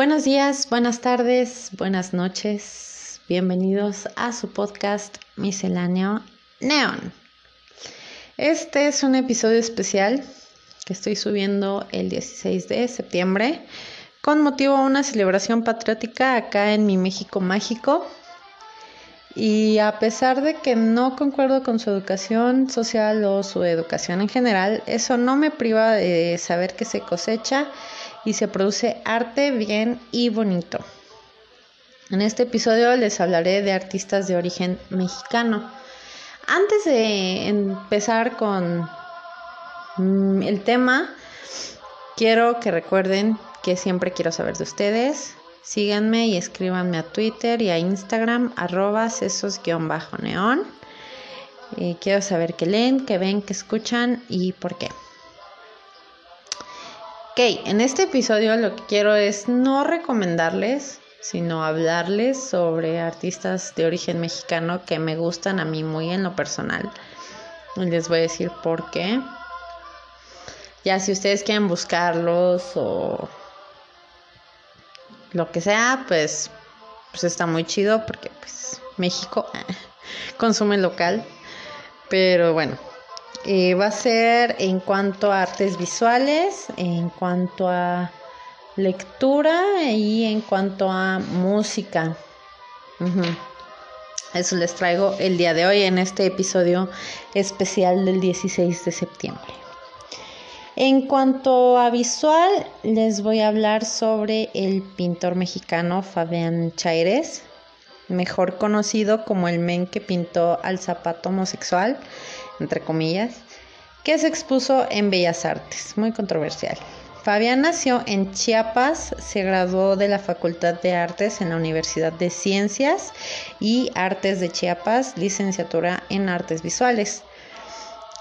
Buenos días, buenas tardes, buenas noches. Bienvenidos a su podcast misceláneo Neon. Este es un episodio especial que estoy subiendo el 16 de septiembre con motivo a una celebración patriótica acá en mi México mágico. Y a pesar de que no concuerdo con su educación social o su educación en general, eso no me priva de saber que se cosecha y se produce arte bien y bonito. En este episodio les hablaré de artistas de origen mexicano. Antes de empezar con mm, el tema, quiero que recuerden que siempre quiero saber de ustedes. Síganme y escríbanme a Twitter y a Instagram, arroba sesos-neón. Quiero saber qué leen, qué ven, qué escuchan y por qué. Ok, en este episodio lo que quiero es no recomendarles, sino hablarles sobre artistas de origen mexicano que me gustan a mí muy en lo personal. Les voy a decir por qué. Ya si ustedes quieren buscarlos o lo que sea, pues, pues está muy chido porque pues México consume local. Pero bueno, eh, va a ser en cuanto a artes visuales, en cuanto a lectura y en cuanto a música. Eso les traigo el día de hoy en este episodio especial del 16 de septiembre. En cuanto a visual, les voy a hablar sobre el pintor mexicano Fabián Chaires, mejor conocido como el men que pintó al zapato homosexual entre comillas, que se expuso en Bellas Artes, muy controversial. Fabián nació en Chiapas, se graduó de la Facultad de Artes en la Universidad de Ciencias y Artes de Chiapas, licenciatura en Artes Visuales.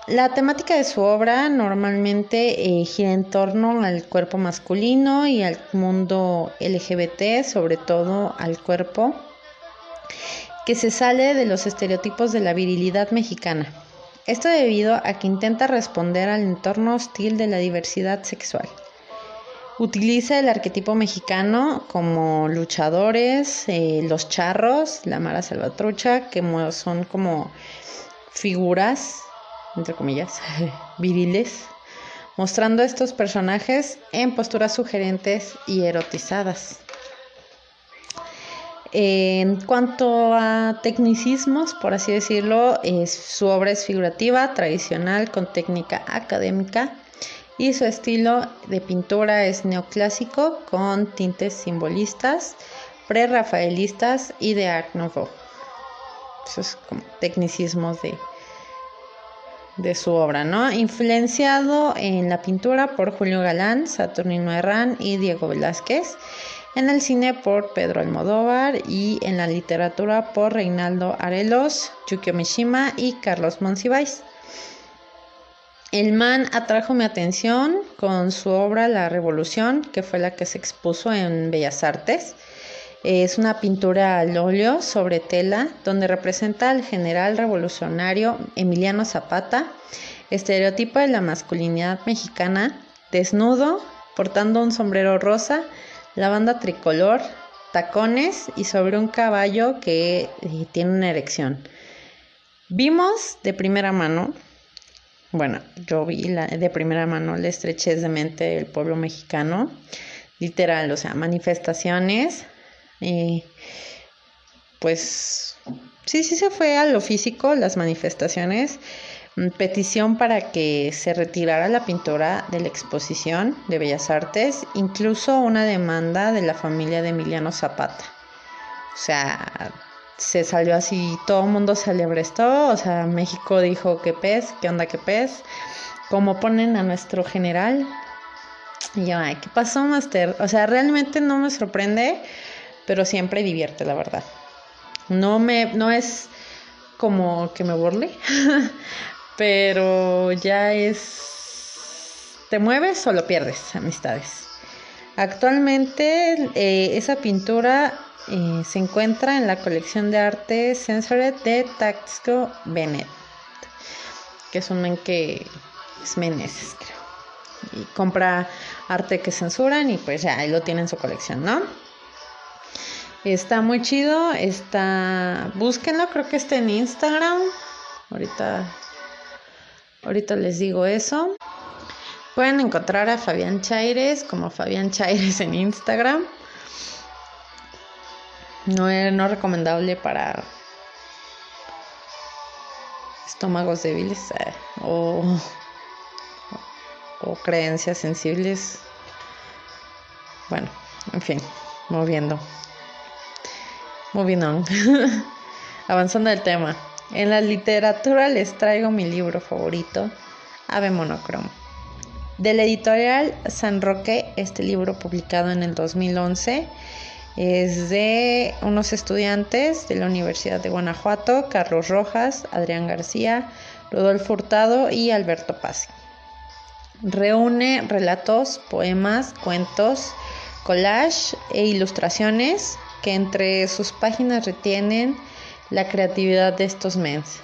La temática de su obra normalmente eh, gira en torno al cuerpo masculino y al mundo LGBT, sobre todo al cuerpo, que se sale de los estereotipos de la virilidad mexicana. Esto debido a que intenta responder al entorno hostil de la diversidad sexual. Utiliza el arquetipo mexicano como luchadores, eh, los charros, la mara salvatrucha, que son como figuras, entre comillas, viriles, mostrando a estos personajes en posturas sugerentes y erotizadas. En cuanto a tecnicismos, por así decirlo, su obra es figurativa, tradicional, con técnica académica y su estilo de pintura es neoclásico con tintes simbolistas, prerrafaelistas y de Art Nouveau. Esos como tecnicismos de, de su obra, ¿no? Influenciado en la pintura por Julio Galán, Saturnino Herrán y Diego Velázquez en el cine por Pedro Almodóvar y en la literatura por Reinaldo Arelos, Yukio Mishima y Carlos Monsiváis. El man atrajo mi atención con su obra La Revolución, que fue la que se expuso en Bellas Artes. Es una pintura al óleo sobre tela donde representa al general revolucionario Emiliano Zapata, estereotipo de la masculinidad mexicana, desnudo, portando un sombrero rosa la banda tricolor, tacones y sobre un caballo que eh, tiene una erección. Vimos de primera mano, bueno, yo vi de primera mano la estrechez de mente del pueblo mexicano, literal, o sea, manifestaciones, y pues sí, sí se fue a lo físico, las manifestaciones, Mm, petición para que se retirara la pintura de la exposición de Bellas Artes, incluso una demanda de la familia de Emiliano Zapata. O sea, se salió así, todo el mundo se esto, o sea, México dijo que pez, qué onda que pez, cómo ponen a nuestro general. Y yo, ay, ¿qué pasó, Master? O sea, realmente no me sorprende, pero siempre divierte, la verdad. No me, no es como que me burle, pero ya es, ¿te mueves o lo pierdes, amistades? Actualmente eh, esa pintura eh, se encuentra en la colección de arte Censored de Taxco Bennett, que es un men que es Meneses, creo. Y compra arte que censuran y pues ya ahí lo tiene en su colección, ¿no? Está muy chido, está, búsquenlo, creo que está en Instagram. Ahorita, ahorita les digo eso. Pueden encontrar a Fabián Chaires como Fabián Chaires en Instagram. No es no recomendable para estómagos débiles eh, o, o creencias sensibles. Bueno, en fin, moviendo. Moving on. Avanzando el tema. En la literatura les traigo mi libro favorito, Ave Monocromo. Del editorial San Roque, este libro publicado en el 2011 es de unos estudiantes de la Universidad de Guanajuato, Carlos Rojas, Adrián García, Rodolfo Hurtado y Alberto Paz. Reúne relatos, poemas, cuentos, collage e ilustraciones que entre sus páginas retienen la creatividad de estos mens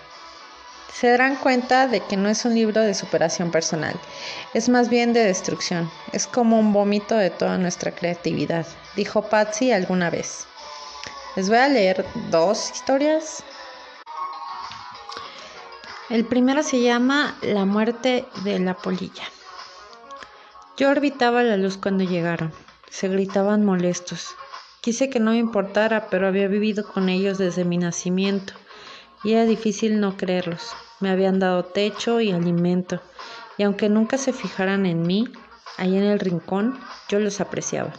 se darán cuenta de que no es un libro de superación personal, es más bien de destrucción, es como un vómito de toda nuestra creatividad, dijo Patsy alguna vez. Les voy a leer dos historias. El primero se llama La muerte de la polilla. Yo orbitaba la luz cuando llegaron. Se gritaban molestos. Quise que no me importara, pero había vivido con ellos desde mi nacimiento y era difícil no creerlos. Me habían dado techo y alimento, y aunque nunca se fijaran en mí, ahí en el rincón, yo los apreciaba.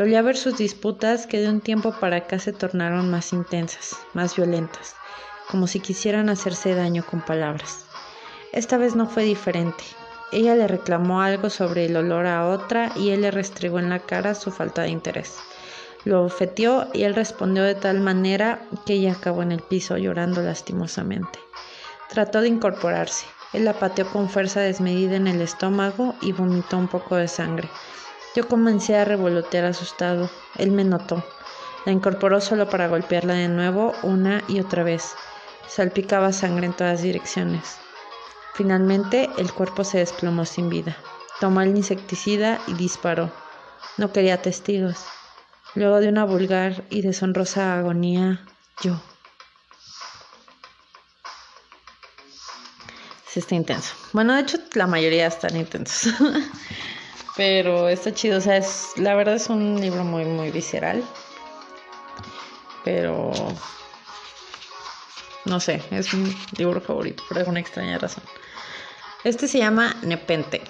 Dolía ver sus disputas que de un tiempo para acá se tornaron más intensas, más violentas, como si quisieran hacerse daño con palabras. Esta vez no fue diferente. Ella le reclamó algo sobre el olor a otra y él le restregó en la cara su falta de interés. Lo ofeteó y él respondió de tal manera que ella acabó en el piso llorando lastimosamente. Trató de incorporarse. Él la pateó con fuerza desmedida en el estómago y vomitó un poco de sangre. Yo comencé a revolotear asustado. Él me notó. La incorporó solo para golpearla de nuevo una y otra vez. Salpicaba sangre en todas direcciones. Finalmente el cuerpo se desplomó sin vida. Tomó el insecticida y disparó. No quería testigos. Luego de una vulgar y deshonrosa agonía, yo. Sí, está intenso. Bueno, de hecho, la mayoría están intensos. Pero está chido. O sea, es, la verdad es un libro muy, muy visceral. Pero. No sé, es un libro favorito por alguna extraña razón. Este se llama Nepente.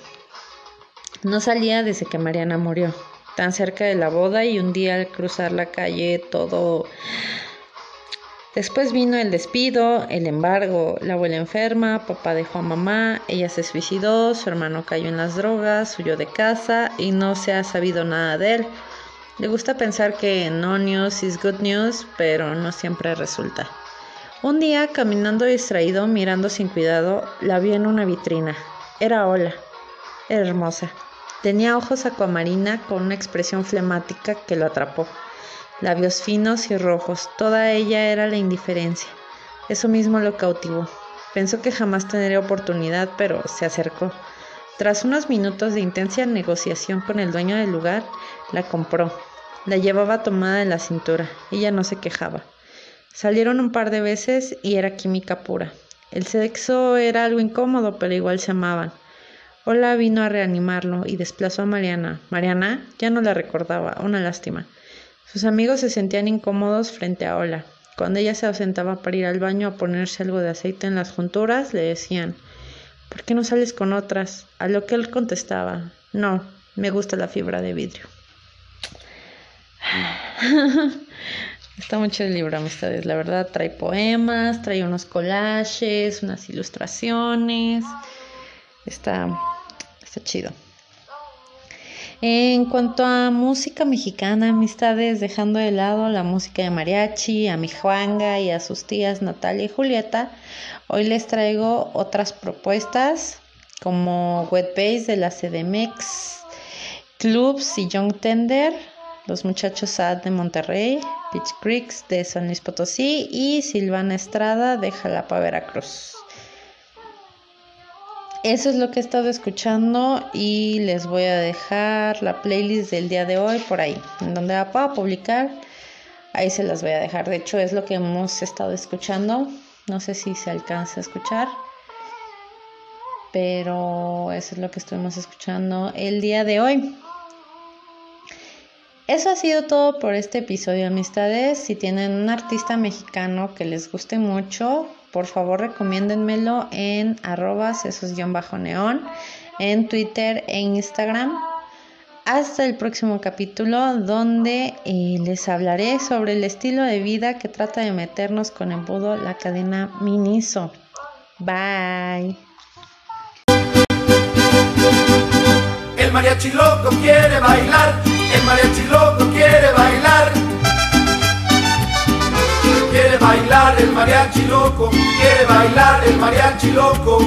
No salía desde que Mariana murió. Tan cerca de la boda y un día al cruzar la calle todo Después vino el despido, el embargo, la abuela enferma, papá dejó a mamá, ella se suicidó, su hermano cayó en las drogas, huyó de casa y no se ha sabido nada de él. Le gusta pensar que no news is good news, pero no siempre resulta. Un día, caminando distraído, mirando sin cuidado, la vi en una vitrina. Era Ola. Hermosa. Tenía ojos acuamarina con una expresión flemática que lo atrapó labios finos y rojos, toda ella era la indiferencia. Eso mismo lo cautivó. Pensó que jamás tendría oportunidad, pero se acercó. Tras unos minutos de intensa negociación con el dueño del lugar, la compró. La llevaba tomada de la cintura. Ella no se quejaba. Salieron un par de veces y era química pura. El sexo era algo incómodo, pero igual se amaban. Hola vino a reanimarlo y desplazó a Mariana. Mariana ya no la recordaba, una lástima. Sus amigos se sentían incómodos frente a Ola. Cuando ella se ausentaba para ir al baño a ponerse algo de aceite en las junturas, le decían, ¿por qué no sales con otras? A lo que él contestaba, no, me gusta la fibra de vidrio. Está mucho el libro, amistades. La verdad, trae poemas, trae unos collages, unas ilustraciones. Está, está chido. En cuanto a música mexicana, amistades, dejando de lado la música de mariachi, a mi Juanga y a sus tías Natalia y Julieta, hoy les traigo otras propuestas como Wet Bass de la CDMX, Clubs y Young Tender, Los Muchachos Sad de Monterrey, Pitch Creeks de San Luis Potosí y Silvana Estrada de Jalapa, Veracruz. Eso es lo que he estado escuchando y les voy a dejar la playlist del día de hoy por ahí, en donde la pueda publicar. Ahí se las voy a dejar. De hecho, es lo que hemos estado escuchando. No sé si se alcanza a escuchar, pero eso es lo que estuvimos escuchando el día de hoy. Eso ha sido todo por este episodio, amistades. Si tienen un artista mexicano que les guste mucho, por favor recomiéndenmelo en arroba sesos-neón, en Twitter e Instagram. Hasta el próximo capítulo donde eh, les hablaré sobre el estilo de vida que trata de meternos con embudo la cadena Miniso. Bye. El mariachi loco quiere bailar, el mariachi loco quiere bailar bailar el mariachi loco, quiere bailar el mariachi loco.